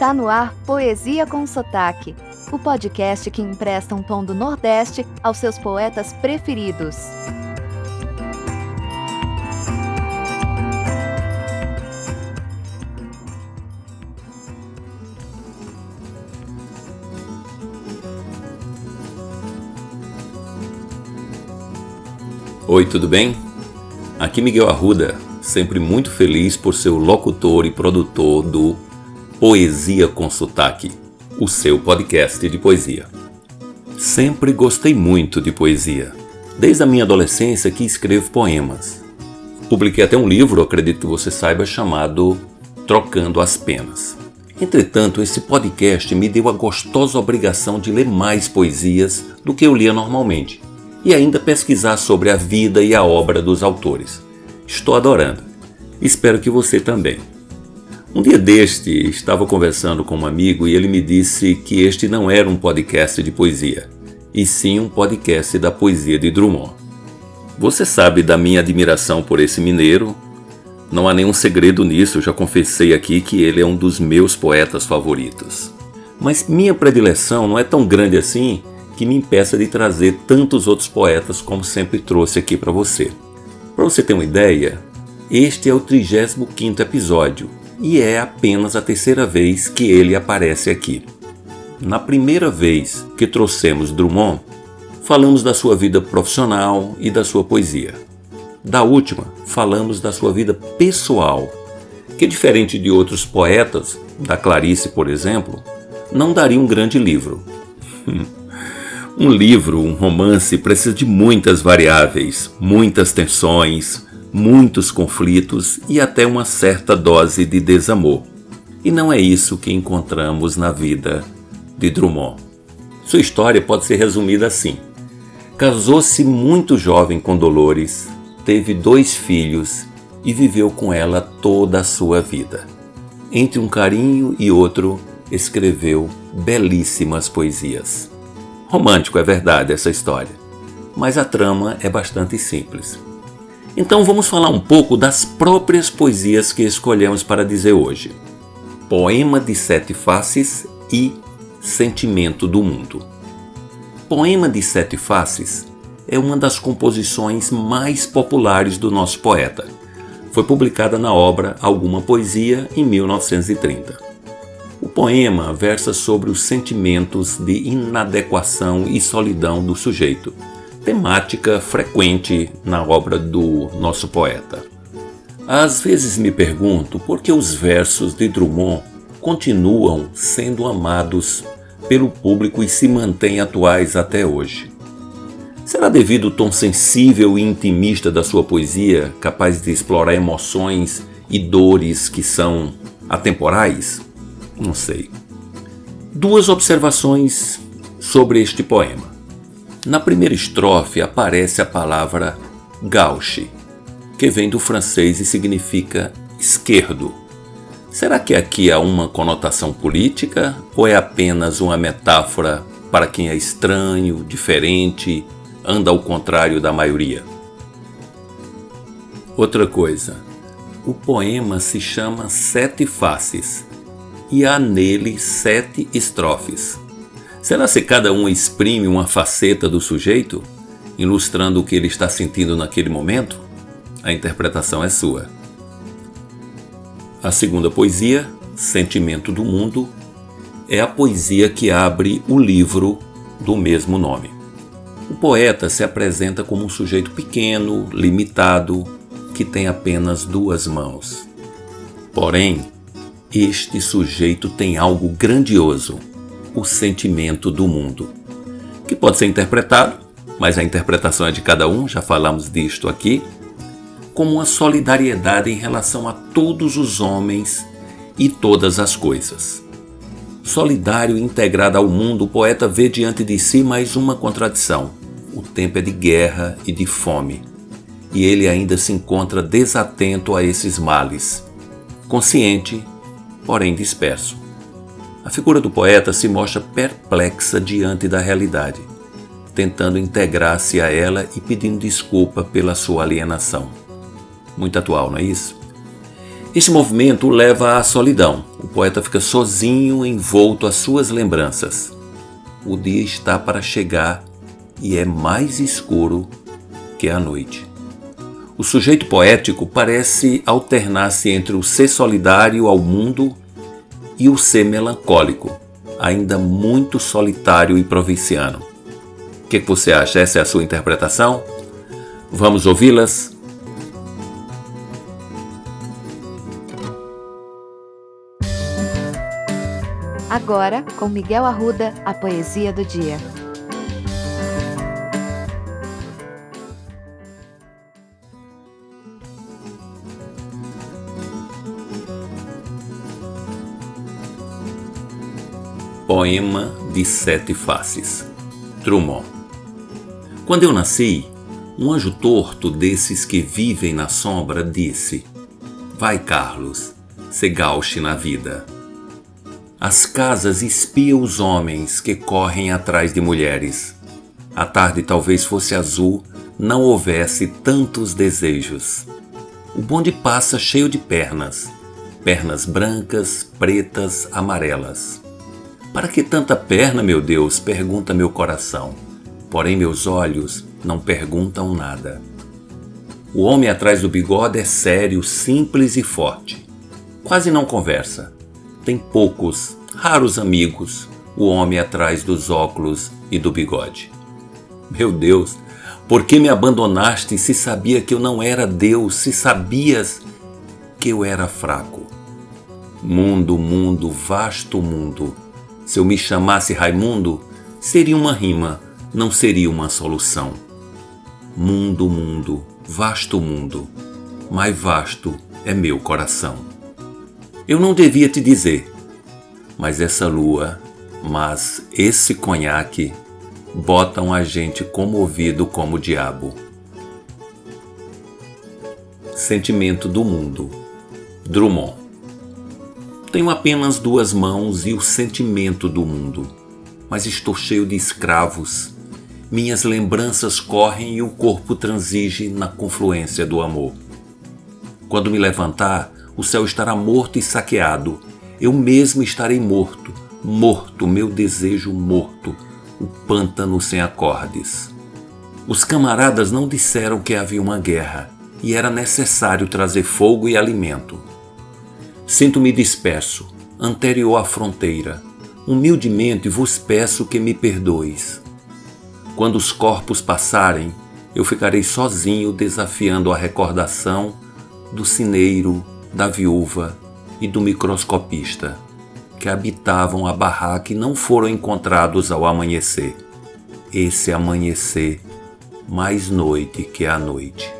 Está no ar Poesia com Sotaque, o podcast que empresta um tom do Nordeste aos seus poetas preferidos. Oi, tudo bem? Aqui Miguel Arruda, sempre muito feliz por ser o locutor e produtor do Poesia com Sotaque, o seu podcast de poesia. Sempre gostei muito de poesia. Desde a minha adolescência que escrevo poemas. Publiquei até um livro, acredito que você saiba, chamado Trocando as Penas. Entretanto, esse podcast me deu a gostosa obrigação de ler mais poesias do que eu lia normalmente e ainda pesquisar sobre a vida e a obra dos autores. Estou adorando. Espero que você também. Um dia deste, estava conversando com um amigo e ele me disse que este não era um podcast de poesia, e sim um podcast da poesia de Drummond. Você sabe da minha admiração por esse mineiro. Não há nenhum segredo nisso, já confessei aqui que ele é um dos meus poetas favoritos. Mas minha predileção não é tão grande assim que me impeça de trazer tantos outros poetas como sempre trouxe aqui para você. Para você ter uma ideia, este é o 35º episódio e é apenas a terceira vez que ele aparece aqui. Na primeira vez que trouxemos Drummond, falamos da sua vida profissional e da sua poesia. Da última, falamos da sua vida pessoal, que diferente de outros poetas, da Clarice, por exemplo, não daria um grande livro. um livro, um romance, precisa de muitas variáveis, muitas tensões, muitos conflitos e até uma certa dose de desamor. E não é isso que encontramos na vida de Drummond. Sua história pode ser resumida assim: casou-se muito jovem com Dolores, teve dois filhos e viveu com ela toda a sua vida. Entre um carinho e outro, escreveu belíssimas poesias. Romântico é verdade essa história, mas a trama é bastante simples. Então vamos falar um pouco das próprias poesias que escolhemos para dizer hoje. Poema de Sete Faces e Sentimento do Mundo. Poema de Sete Faces é uma das composições mais populares do nosso poeta. Foi publicada na obra Alguma Poesia em 1930. O poema versa sobre os sentimentos de inadequação e solidão do sujeito temática frequente na obra do nosso poeta. Às vezes me pergunto por que os versos de Drummond continuam sendo amados pelo público e se mantêm atuais até hoje. Será devido ao tom sensível e intimista da sua poesia, capaz de explorar emoções e dores que são atemporais? Não sei. Duas observações sobre este poema. Na primeira estrofe aparece a palavra gauche, que vem do francês e significa esquerdo. Será que aqui há uma conotação política ou é apenas uma metáfora para quem é estranho, diferente, anda ao contrário da maioria? Outra coisa, o poema se chama Sete Faces e há nele sete estrofes. Será se cada um exprime uma faceta do sujeito, ilustrando o que ele está sentindo naquele momento? A interpretação é sua. A segunda poesia, Sentimento do Mundo, é a poesia que abre o livro do mesmo nome. O poeta se apresenta como um sujeito pequeno, limitado, que tem apenas duas mãos. Porém, este sujeito tem algo grandioso o sentimento do mundo, que pode ser interpretado, mas a interpretação é de cada um, já falamos disto aqui, como uma solidariedade em relação a todos os homens e todas as coisas. Solidário e integrado ao mundo, o poeta vê diante de si mais uma contradição. O tempo é de guerra e de fome, e ele ainda se encontra desatento a esses males, consciente, porém disperso. A figura do poeta se mostra perplexa diante da realidade, tentando integrar-se a ela e pedindo desculpa pela sua alienação. Muito atual, não é isso? Esse movimento o leva à solidão. O poeta fica sozinho, envolto às suas lembranças. O dia está para chegar e é mais escuro que a noite. O sujeito poético parece alternar-se entre o ser solidário ao mundo e o ser melancólico, ainda muito solitário e provinciano. O que, que você acha? Essa é a sua interpretação? Vamos ouvi-las? Agora, com Miguel Arruda, a poesia do dia. Poema de Sete Faces Drummond Quando eu nasci, um anjo torto desses que vivem na sombra disse: Vai, Carlos, se gauche na vida. As casas espiam os homens que correm atrás de mulheres. A tarde talvez fosse azul, não houvesse tantos desejos. O bonde passa cheio de pernas, pernas brancas, pretas, amarelas. Para que tanta perna, meu Deus? pergunta meu coração. Porém, meus olhos não perguntam nada. O homem atrás do bigode é sério, simples e forte. Quase não conversa. Tem poucos, raros amigos, o homem atrás dos óculos e do bigode. Meu Deus, por que me abandonaste se sabia que eu não era Deus, se sabias que eu era fraco? Mundo, mundo, vasto mundo se eu me chamasse Raimundo, seria uma rima, não seria uma solução. Mundo, mundo, vasto mundo, mais vasto é meu coração. Eu não devia te dizer, mas essa lua, mas esse conhaque botam a gente comovido como o diabo. Sentimento do mundo. Drummond tenho apenas duas mãos e o sentimento do mundo, mas estou cheio de escravos. Minhas lembranças correm e o corpo transige na confluência do amor. Quando me levantar, o céu estará morto e saqueado. Eu mesmo estarei morto, morto, meu desejo morto, o pântano sem acordes. Os camaradas não disseram que havia uma guerra e era necessário trazer fogo e alimento. Sinto-me disperso, anterior à fronteira. Humildemente vos peço que me perdoes. Quando os corpos passarem, eu ficarei sozinho desafiando a recordação do cineiro, da viúva e do microscopista que habitavam a barraca e não foram encontrados ao amanhecer. Esse amanhecer mais noite que a noite.